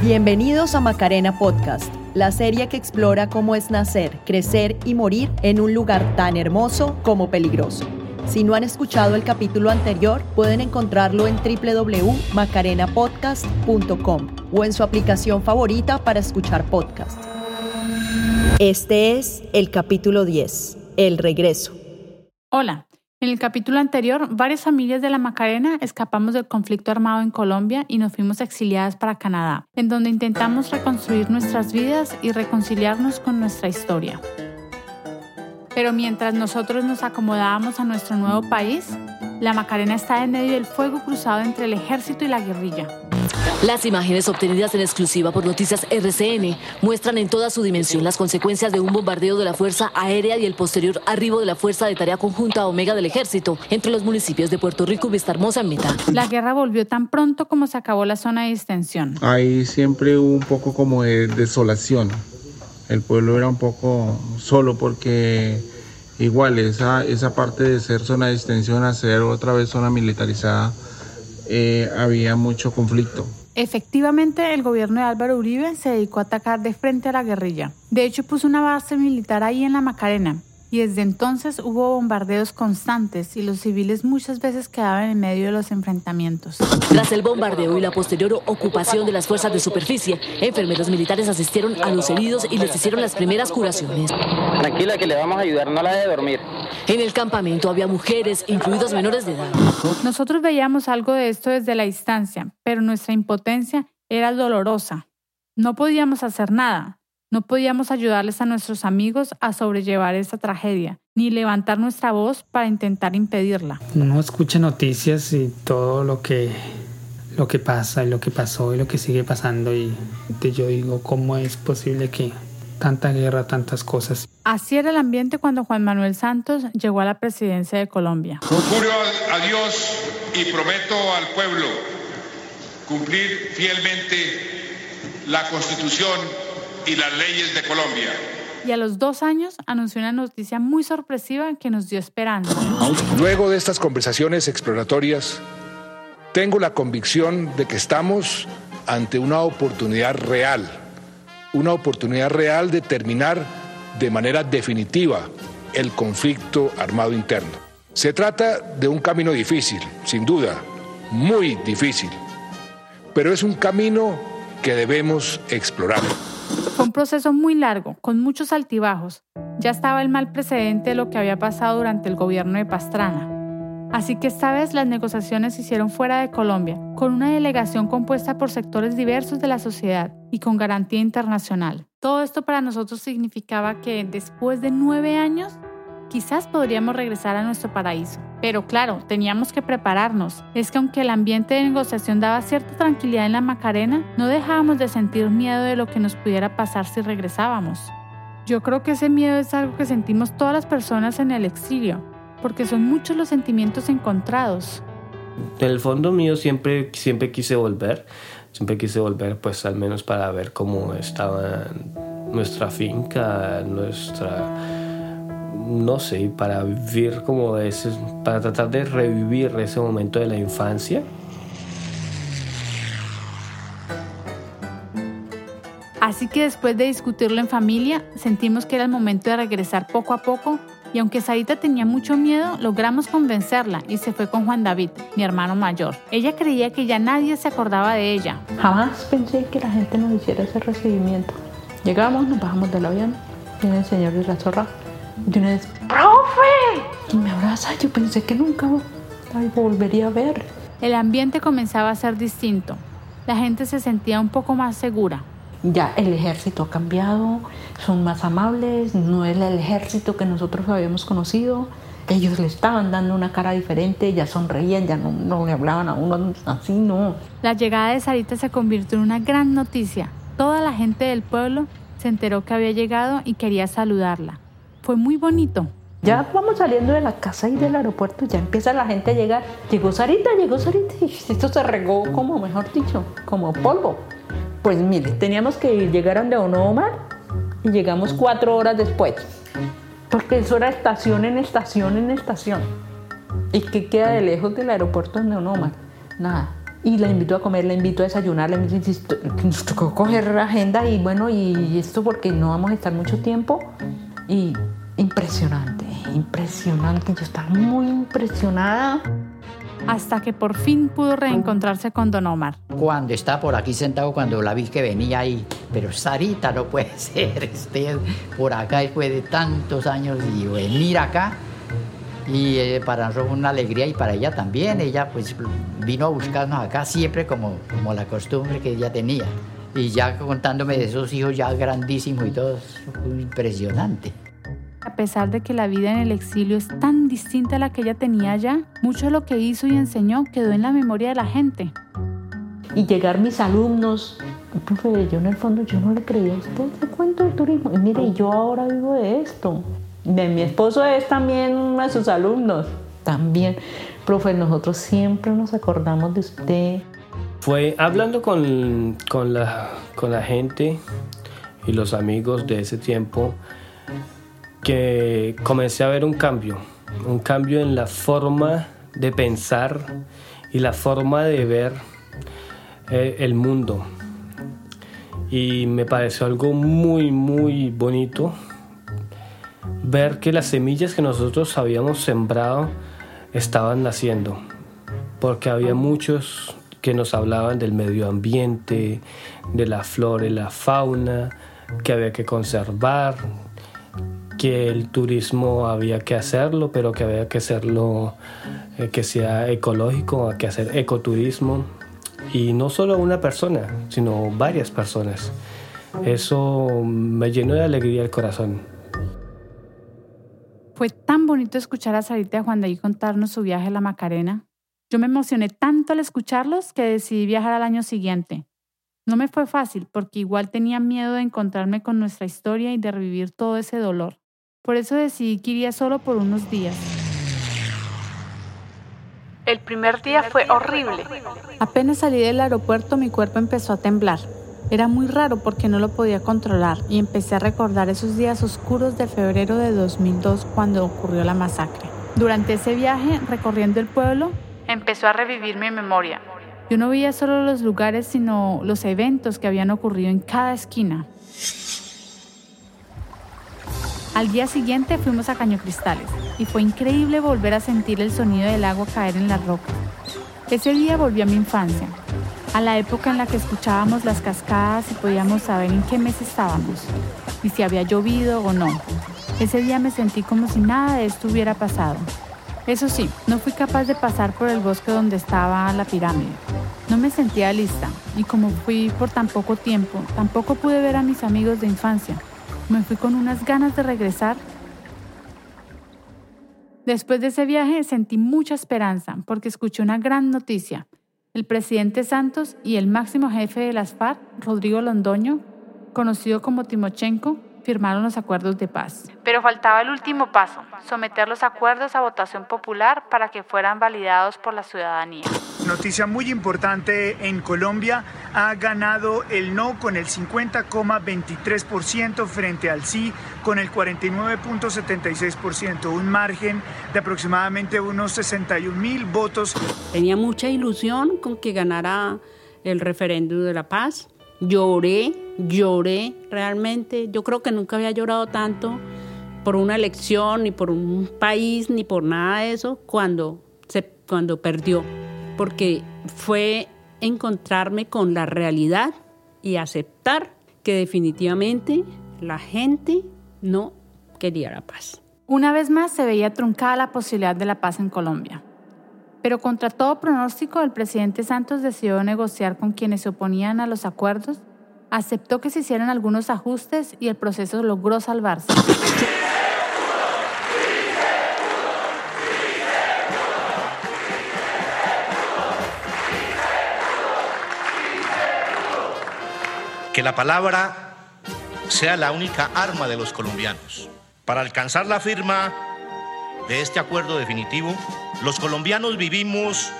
Bienvenidos a Macarena Podcast, la serie que explora cómo es nacer, crecer y morir en un lugar tan hermoso como peligroso. Si no han escuchado el capítulo anterior, pueden encontrarlo en www.macarenapodcast.com o en su aplicación favorita para escuchar podcasts. Este es el capítulo 10, El regreso. Hola, en el capítulo anterior, varias familias de la Macarena escapamos del conflicto armado en Colombia y nos fuimos exiliadas para Canadá, en donde intentamos reconstruir nuestras vidas y reconciliarnos con nuestra historia. Pero mientras nosotros nos acomodábamos a nuestro nuevo país, la Macarena está en medio del fuego cruzado entre el ejército y la guerrilla. Las imágenes obtenidas en exclusiva por Noticias RCN muestran en toda su dimensión las consecuencias de un bombardeo de la Fuerza Aérea y el posterior arribo de la Fuerza de Tarea Conjunta Omega del Ejército entre los municipios de Puerto Rico y Vista Hermosa en mitad. La guerra volvió tan pronto como se acabó la zona de distensión. Hay siempre un poco como de desolación. El pueblo era un poco solo porque igual esa, esa parte de ser zona de distensión a ser otra vez zona militarizada eh, había mucho conflicto. Efectivamente, el gobierno de Álvaro Uribe se dedicó a atacar de frente a la guerrilla. De hecho, puso una base militar ahí en la Macarena, y desde entonces hubo bombardeos constantes y los civiles muchas veces quedaban en medio de los enfrentamientos. Tras el bombardeo y la posterior ocupación de las fuerzas de superficie, enfermeros militares asistieron a los heridos y les hicieron las primeras curaciones. Tranquila que le vamos a ayudar, no la de dormir. En el campamento había mujeres, incluidos menores de edad. Nosotros veíamos algo de esto desde la distancia, pero nuestra impotencia era dolorosa. No podíamos hacer nada. No podíamos ayudarles a nuestros amigos a sobrellevar esta tragedia, ni levantar nuestra voz para intentar impedirla. Uno escucha noticias y todo lo que, lo que pasa y lo que pasó y lo que sigue pasando y yo digo, ¿cómo es posible que tanta guerra, tantas cosas? Así era el ambiente cuando Juan Manuel Santos llegó a la presidencia de Colombia. Juro a Dios y prometo al pueblo cumplir fielmente la Constitución y las leyes de Colombia. Y a los dos años anunció una noticia muy sorpresiva que nos dio esperanza. Luego de estas conversaciones exploratorias, tengo la convicción de que estamos ante una oportunidad real, una oportunidad real de terminar de manera definitiva el conflicto armado interno. Se trata de un camino difícil, sin duda, muy difícil, pero es un camino que debemos explorar. Fue un proceso muy largo, con muchos altibajos. Ya estaba el mal precedente de lo que había pasado durante el gobierno de Pastrana. Así que esta vez las negociaciones se hicieron fuera de Colombia, con una delegación compuesta por sectores diversos de la sociedad y con garantía internacional. Todo esto para nosotros significaba que después de nueve años quizás podríamos regresar a nuestro paraíso. Pero claro, teníamos que prepararnos. Es que aunque el ambiente de negociación daba cierta tranquilidad en la Macarena, no dejábamos de sentir miedo de lo que nos pudiera pasar si regresábamos. Yo creo que ese miedo es algo que sentimos todas las personas en el exilio, porque son muchos los sentimientos encontrados. En el fondo mío siempre, siempre quise volver, siempre quise volver pues al menos para ver cómo estaba nuestra finca, nuestra no sé, para vivir como ese, para tratar de revivir ese momento de la infancia. Así que después de discutirlo en familia, sentimos que era el momento de regresar poco a poco y aunque Sarita tenía mucho miedo, logramos convencerla y se fue con Juan David, mi hermano mayor. Ella creía que ya nadie se acordaba de ella. Jamás pensé que la gente nos hiciera ese recibimiento. Llegamos, nos bajamos del avión, viene el señor de la zorra de una vez, ¡profe! Y me abraza, yo pensé que nunca la volvería a ver. El ambiente comenzaba a ser distinto. La gente se sentía un poco más segura. Ya el ejército ha cambiado, son más amables, no es el ejército que nosotros habíamos conocido. Ellos le estaban dando una cara diferente, ya sonreían, ya no, no le hablaban a uno así, no. La llegada de Sarita se convirtió en una gran noticia. Toda la gente del pueblo se enteró que había llegado y quería saludarla fue muy bonito. Ya vamos saliendo de la casa y del aeropuerto, ya empieza la gente a llegar. Llegó Sarita, llegó Sarita, y esto se regó como, mejor dicho, como polvo. Pues mire, teníamos que llegar a Omar y llegamos cuatro horas después. Porque eso era estación en estación en estación. ¿Y qué queda de lejos del aeropuerto de Omar? Nada. y la invito a comer, la invito a desayunar, la invito, nos tocó coger agenda y bueno, y esto porque no vamos a estar mucho tiempo y impresionante, impresionante, yo estaba muy impresionada. Hasta que por fin pudo reencontrarse con Don Omar. Cuando estaba por aquí sentado, cuando la vi que venía ahí, pero Sarita no puede ser, esté por acá después de tantos años y venir acá y eh, para nosotros fue una alegría y para ella también. Ella pues vino a buscarnos acá siempre como, como la costumbre que ella tenía. Y ya contándome de esos hijos ya grandísimos y todo, fue impresionante. A pesar de que la vida en el exilio es tan distinta a la que ella tenía allá, mucho de lo que hizo y enseñó quedó en la memoria de la gente. Y llegar mis alumnos, profe, yo en el fondo yo no le creía a usted ese cuento del turismo. Y mire, yo ahora vivo de esto. Mi esposo es también uno de sus alumnos. También, profe, nosotros siempre nos acordamos de usted. Fue hablando con, con, la, con la gente y los amigos de ese tiempo que comencé a ver un cambio, un cambio en la forma de pensar y la forma de ver eh, el mundo. Y me pareció algo muy, muy bonito ver que las semillas que nosotros habíamos sembrado estaban naciendo, porque había muchos que nos hablaban del medio ambiente, de la flora y la fauna, que había que conservar, que el turismo había que hacerlo, pero que había que hacerlo eh, que sea ecológico, que hacer ecoturismo. Y no solo una persona, sino varias personas. Eso me llenó de alegría el corazón. Fue tan bonito escuchar a Sarita y a Juan contarnos su viaje a la Macarena. Yo me emocioné tanto al escucharlos que decidí viajar al año siguiente. No me fue fácil porque igual tenía miedo de encontrarme con nuestra historia y de revivir todo ese dolor. Por eso decidí que iría solo por unos días. El primer día fue horrible. Apenas salí del aeropuerto mi cuerpo empezó a temblar. Era muy raro porque no lo podía controlar y empecé a recordar esos días oscuros de febrero de 2002 cuando ocurrió la masacre. Durante ese viaje, recorriendo el pueblo, empezó a revivir mi memoria. Yo no veía solo los lugares, sino los eventos que habían ocurrido en cada esquina. Al día siguiente fuimos a Caño Cristales y fue increíble volver a sentir el sonido del agua caer en la roca. Ese día volví a mi infancia, a la época en la que escuchábamos las cascadas y podíamos saber en qué mes estábamos y si había llovido o no. Ese día me sentí como si nada de esto hubiera pasado. Eso sí, no fui capaz de pasar por el bosque donde estaba la pirámide. No me sentía lista y como fui por tan poco tiempo, tampoco pude ver a mis amigos de infancia. Me fui con unas ganas de regresar. Después de ese viaje sentí mucha esperanza porque escuché una gran noticia. El presidente Santos y el máximo jefe de las FARC, Rodrigo Londoño, conocido como Timochenko, firmaron los acuerdos de paz. Pero faltaba el último paso, someter los acuerdos a votación popular para que fueran validados por la ciudadanía. Noticia muy importante en Colombia, ha ganado el no con el 50,23% frente al sí con el 49,76%, un margen de aproximadamente unos 61 mil votos. Tenía mucha ilusión con que ganara el referéndum de la paz. Lloré, lloré realmente. Yo creo que nunca había llorado tanto por una elección, ni por un país, ni por nada de eso, cuando, se, cuando perdió. Porque fue encontrarme con la realidad y aceptar que definitivamente la gente no quería la paz. Una vez más se veía truncada la posibilidad de la paz en Colombia. Pero contra todo pronóstico, el presidente Santos decidió negociar con quienes se oponían a los acuerdos, aceptó que se hicieran algunos ajustes y el proceso logró salvarse. Que la palabra sea la única arma de los colombianos. Para alcanzar la firma de este acuerdo definitivo, los colombianos vivimos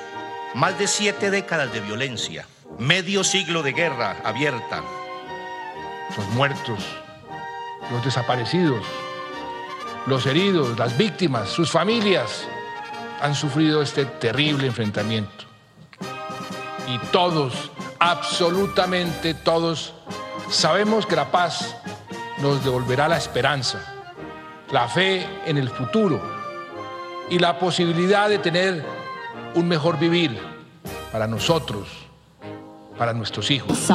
más de siete décadas de violencia, medio siglo de guerra abierta. Los muertos, los desaparecidos, los heridos, las víctimas, sus familias han sufrido este terrible enfrentamiento. y todos, absolutamente todos, sabemos que la paz nos devolverá la esperanza, la fe en el futuro y la posibilidad de tener un mejor vivir para nosotros, para nuestros hijos.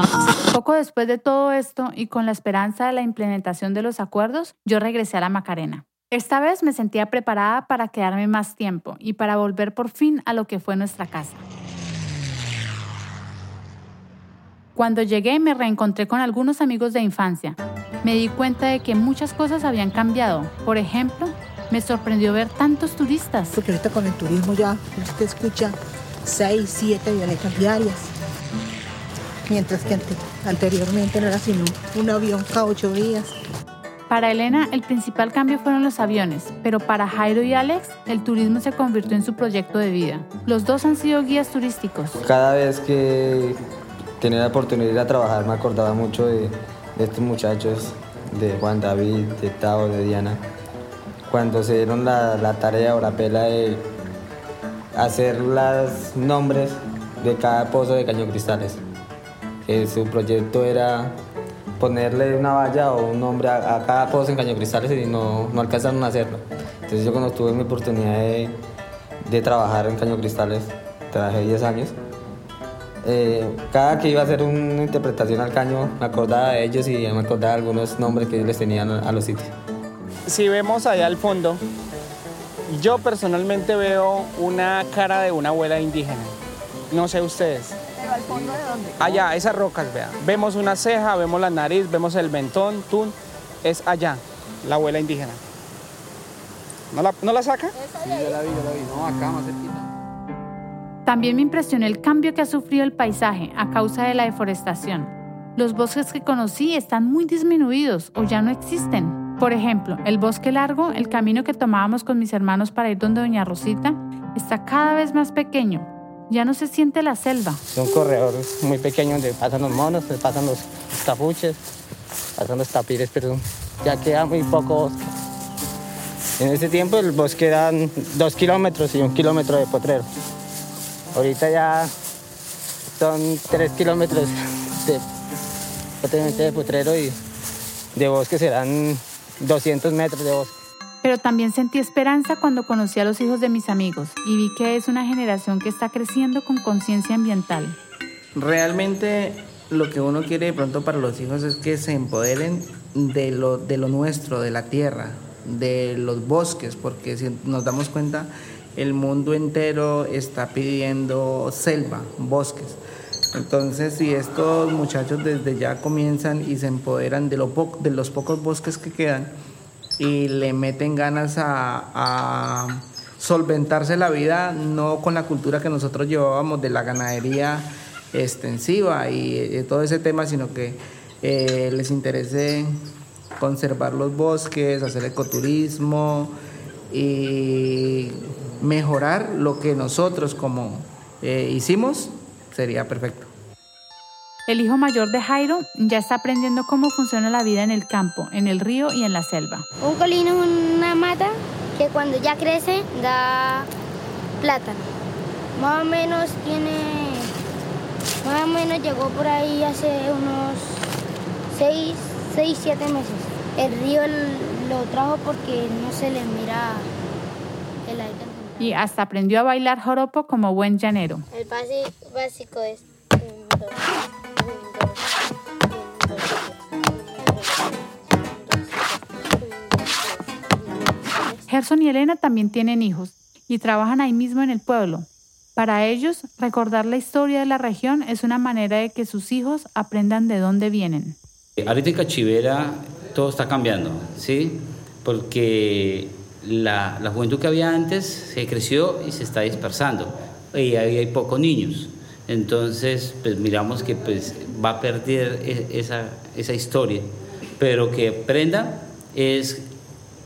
Poco después de todo esto y con la esperanza de la implementación de los acuerdos, yo regresé a la Macarena. Esta vez me sentía preparada para quedarme más tiempo y para volver por fin a lo que fue nuestra casa. Cuando llegué me reencontré con algunos amigos de infancia. Me di cuenta de que muchas cosas habían cambiado. Por ejemplo, me sorprendió ver tantos turistas. Porque ahorita con el turismo ya usted escucha 6, 7 violetas diarias. Mientras que anteriormente no era sino un avión cada ocho días. Para Elena, el principal cambio fueron los aviones, pero para Jairo y Alex, el turismo se convirtió en su proyecto de vida. Los dos han sido guías turísticos. Cada vez que tenía la oportunidad de ir a trabajar, me acordaba mucho de, estos muchachos, de Juan David, de Tao, de Diana, cuando se dieron la, tarea o la pela de hacer los nombres de cada pozo de caño cristales. su proyecto era ponerle una valla o un nombre a, cada pozo en Caño Cristales y no, no alcanzaron a hacerlo. Entonces yo cuando tuve mi oportunidad de, trabajar en Caño Cristales, trabajé 10 años, eh, cada que iba a hacer una interpretación al caño me acordaba de ellos y me acordaba de algunos nombres que ellos les tenían a los sitios. Si vemos allá al fondo, yo personalmente veo una cara de una abuela indígena. No sé ustedes. ¿Pero al fondo de dónde? Allá, esas rocas, vean. Vemos una ceja, vemos la nariz, vemos el mentón, tun. Es allá, la abuela indígena. ¿No la, ¿no la saca? Sí, yo la vi, yo la vi. No, acá más cerquita. También me impresionó el cambio que ha sufrido el paisaje a causa de la deforestación. Los bosques que conocí están muy disminuidos o ya no existen. Por ejemplo, el bosque largo, el camino que tomábamos con mis hermanos para ir donde Doña Rosita, está cada vez más pequeño ya no se siente la selva. Es un corredor muy pequeño donde pasan los monos, pasan los capuches, pasan los tapires, pero ya queda muy poco bosque. En ese tiempo el bosque eran dos kilómetros y un kilómetro de potrero. Ahorita ya son tres kilómetros de, de potrero y de bosque serán 200 metros de bosque. Pero también sentí esperanza cuando conocí a los hijos de mis amigos y vi que es una generación que está creciendo con conciencia ambiental. Realmente lo que uno quiere de pronto para los hijos es que se empoderen de lo, de lo nuestro, de la tierra, de los bosques, porque si nos damos cuenta, el mundo entero está pidiendo selva, bosques. Entonces, si estos muchachos desde ya comienzan y se empoderan de, lo de los pocos bosques que quedan, y le meten ganas a, solventarse la vida, no con la cultura que nosotros llevábamos de la ganadería extensiva y, todo ese tema, sino que eh, les interese conservar los bosques, hacer ecoturismo y mejorar lo que nosotros como eh, hicimos, sería perfecto. El hijo mayor de Jairo ya está aprendiendo cómo funciona la vida en el campo, en el río y en la selva. Un colino es una mata que cuando ya crece da plátano. Más o menos tiene, más o menos llegó por ahí hace unos 6, 6 7 meses. El río lo trajo porque no se le mira el aire. Y hasta aprendió a bailar joropo como buen llanero. El básico es Gerson y Elena también tienen hijos y trabajan ahí mismo en el pueblo. Para ellos, recordar la historia de la región es una manera de que sus hijos aprendan de dónde vienen. Ahorita en Cachivera todo está cambiando, ¿sí? Porque la, juventud que había antes se creció y se está dispersando. Y ahí hay pocos niños. Entonces, pues miramos que pues, va a perder e, esa, esa historia, pero que aprenda es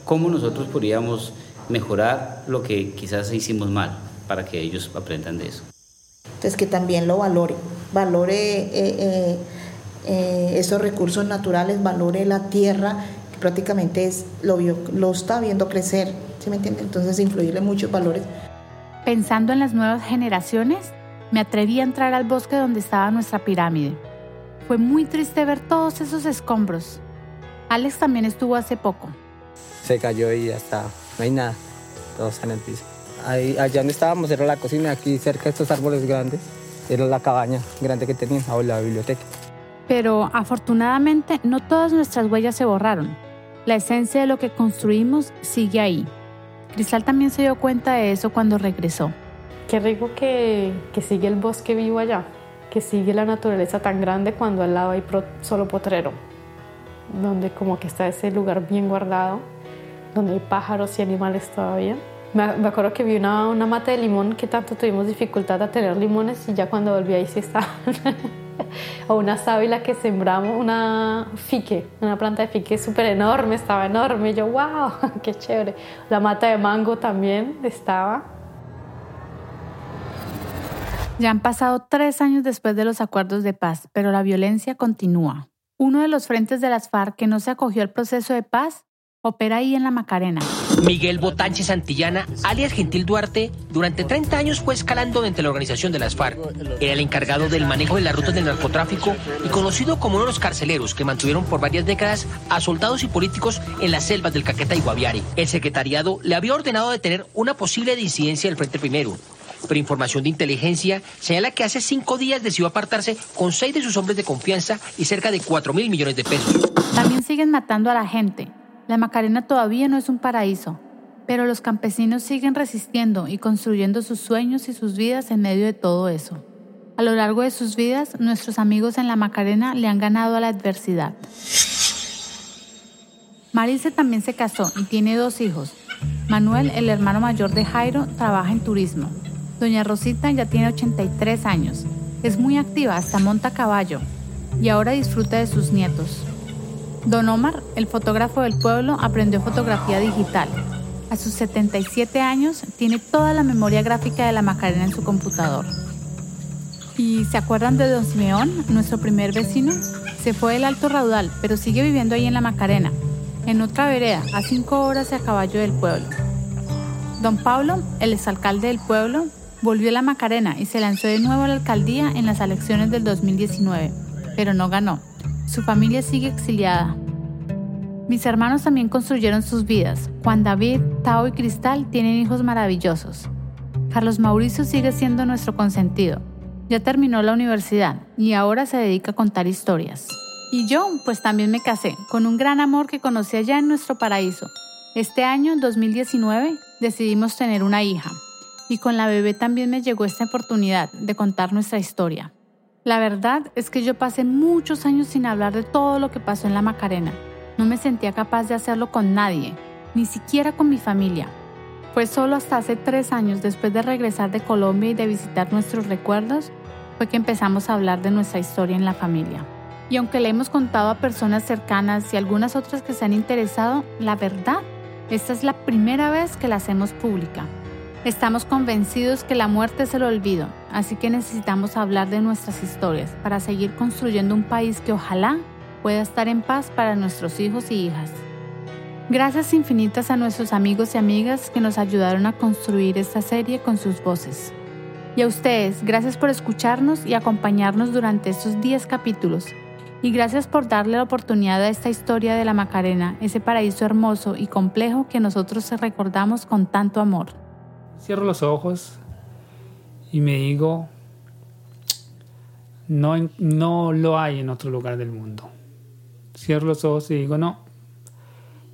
cómo nosotros podríamos mejorar lo que quizás hicimos mal para que ellos aprendan de eso. Entonces, que también lo valore, valore eh, eh, eh, esos recursos naturales, valore la tierra, prácticamente es, lo, lo está viendo crecer, ¿sí me entiende? Entonces, influirle muchos valores. Pensando en las nuevas generaciones, me atreví a entrar al bosque donde estaba nuestra pirámide. Fue muy triste ver todos esos escombros. Alex también estuvo hace poco. Se cayó y ya está, no hay nada, todo está en el piso. Ahí, allá donde estábamos era la cocina, aquí cerca de estos árboles grandes, era la cabaña grande que tenía, o la biblioteca. Pero afortunadamente no todas nuestras huellas se borraron. La esencia de lo que construimos sigue ahí. Cristal también se dio cuenta de eso cuando regresó. Qué rico que, que sigue el bosque vivo allá, que sigue la naturaleza tan grande cuando al lado hay solo potrero, donde como que está ese lugar bien guardado, donde hay pájaros y animales todavía. Me, acuerdo que vi una, una mata de limón que tanto tuvimos dificultad a tener limones y ya cuando volví ahí sí estaban. o una sábila que sembramos, una fique, una planta de fique súper enorme, estaba enorme. Yo, wow, qué chévere. La mata de mango también estaba. Ya han pasado tres años después de los acuerdos de paz, pero la violencia continúa. Uno de los frentes de las FARC que no se acogió al proceso de paz opera ahí en la Macarena. Miguel Botanchi Santillana, alias Gentil Duarte, durante 30 años fue escalando dentro de la organización de las FARC. Era el encargado del manejo de las rutas del narcotráfico y conocido como uno de los carceleros que mantuvieron por varias décadas a soldados y políticos en las selvas del Caqueta y Guaviare. El secretariado le había ordenado detener una posible disidencia del Frente Primero, pero información de inteligencia señala que hace cinco días decidió apartarse con seis de sus hombres de confianza y cerca de 4 mil millones de pesos. También siguen matando a la gente. La Macarena todavía no es un paraíso, pero los campesinos siguen resistiendo y construyendo sus sueños y sus vidas en medio de todo eso. A lo largo de sus vidas, nuestros amigos en la Macarena le han ganado a la adversidad. Marilce también se casó y tiene dos hijos. Manuel, el hermano mayor de Jairo, trabaja en turismo. Doña Rosita ya tiene 83 años. Es muy activa, hasta monta caballo. Y ahora disfruta de sus nietos. Don Omar, el fotógrafo del pueblo, aprendió fotografía digital. A sus 77 años tiene toda la memoria gráfica de la Macarena en su computador. ¿Y se acuerdan de Don Simeón, nuestro primer vecino? Se fue del Alto Raudal, pero sigue viviendo ahí en la Macarena, en otra vereda, a cinco horas a caballo del pueblo. Don Pablo, el exalcalde del pueblo, volvió a la Macarena y se lanzó de nuevo a la alcaldía en las elecciones del 2019, pero no ganó. Su familia sigue exiliada. Mis hermanos también construyeron sus vidas. Juan David, Tao y Cristal tienen hijos maravillosos. Carlos Mauricio sigue siendo nuestro consentido. Ya terminó la universidad y ahora se dedica a contar historias. Y yo, pues también me casé con un gran amor que conocí allá en nuestro paraíso. Este año, 2019, decidimos tener una hija. Y con la bebé también me llegó esta oportunidad de contar nuestra historia. La verdad es que yo pasé muchos años sin hablar de todo lo que pasó en la Macarena. No me sentía capaz de hacerlo con nadie, ni siquiera con mi familia. Fue solo hasta hace tres años después de regresar de Colombia y de visitar nuestros recuerdos, fue que empezamos a hablar de nuestra historia en la familia. Y aunque le hemos contado a personas cercanas y algunas otras que se han interesado, la verdad, esta es la primera vez que la hacemos pública. Estamos convencidos que la muerte es el olvido, así que necesitamos hablar de nuestras historias para seguir construyendo un país que ojalá pueda estar en paz para nuestros hijos y hijas. Gracias infinitas a nuestros amigos y amigas que nos ayudaron a construir esta serie con sus voces. Y a ustedes, gracias por escucharnos y acompañarnos durante estos 10 capítulos. Y gracias por darle la oportunidad a esta historia de la Macarena, ese paraíso hermoso y complejo que nosotros recordamos con tanto amor. Cierro los ojos y me digo, no, no lo hay en otro lugar del mundo. Cierro los ojos y digo, no,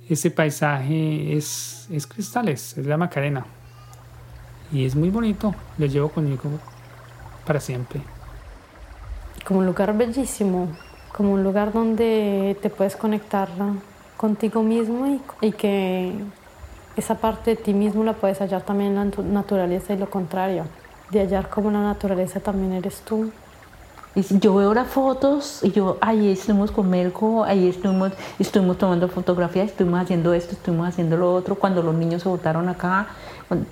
ese paisaje es, es cristales, es la Macarena. Y es muy bonito, lo llevo conmigo para siempre. Como un lugar bellísimo, como un lugar donde te puedes conectar contigo mismo y, y que esa parte de ti mismo la puedes hallar también en la naturaleza y lo contrario, de hallar como la naturaleza también eres tú. Y yo veo las fotos y yo, ahí estuvimos con Melco, ahí estuvimos, estuvimos tomando fotografías, estuvimos haciendo esto, estuvimos haciendo lo otro, cuando los niños se votaron acá,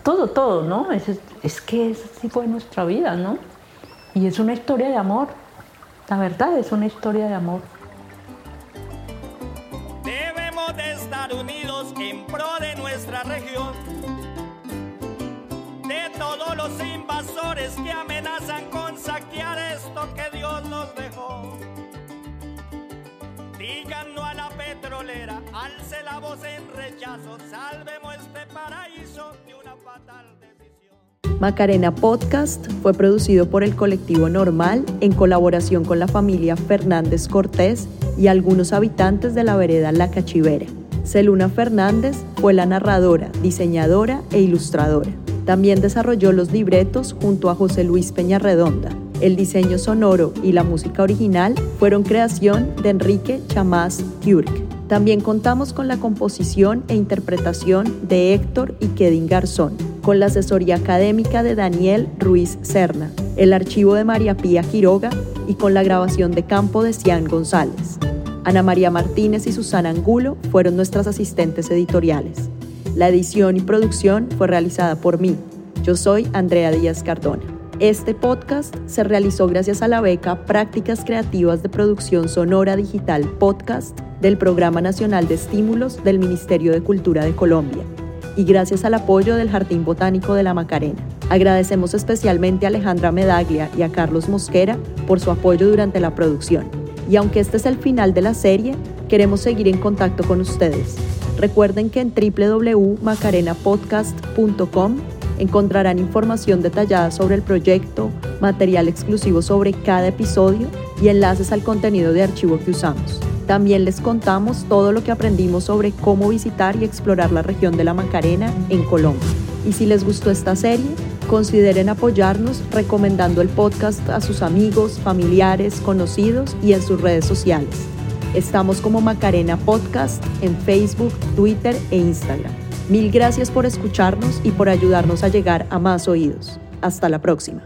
todo, todo, ¿no? Es, es que así fue nuestra vida, ¿no? Y es una historia de amor, la verdad es una historia de amor. Debemos de estar unidos en pro de nuestra región. Todos los invasores que amenazan con saquear esto que Dios nos dejó. Digan no a la petrolera, alce la voz en rechazo, salvemos este paraíso de una fatal decisión. Macarena Podcast fue producido por el colectivo Normal en colaboración con la familia Fernández Cortés y algunos habitantes de la vereda La Cachivera. Celuna Fernández fue la narradora, diseñadora e ilustradora. También desarrolló los libretos junto a José Luis Peñarredonda. El diseño sonoro y la música original fueron creación de Enrique Chamás Kjurk. También contamos con la composición e interpretación de Héctor y Kedin Garzón, con la asesoría académica de Daniel Ruiz Serna, el archivo de María Pía Quiroga y con la grabación de campo de Cian González. Ana María Martínez y Susana Angulo fueron nuestras asistentes editoriales. La edición y producción fue realizada por mí. Yo soy Andrea Díaz Cardona. Este podcast se realizó gracias a la beca Prácticas Creativas de Producción Sonora Digital Podcast del Programa Nacional de Estímulos del Ministerio de Cultura de Colombia y gracias al apoyo del Jardín Botánico de la Macarena. Agradecemos especialmente a Alejandra Medaglia y a Carlos Mosquera por su apoyo durante la producción. Y aunque este es el final de la serie, queremos seguir en contacto con ustedes. Recuerden que en www.macarenapodcast.com encontrarán información detallada sobre el proyecto, material exclusivo sobre cada episodio y enlaces al contenido de archivo que usamos. También les contamos todo lo que aprendimos sobre cómo visitar y explorar la región de la Macarena en Colombia. Y si les gustó esta serie, consideren apoyarnos recomendando el podcast a sus amigos, familiares, conocidos y en sus redes sociales. Estamos como Macarena Podcast en Facebook, Twitter e Instagram. Mil gracias por escucharnos y por ayudarnos a llegar a más oídos. Hasta la próxima.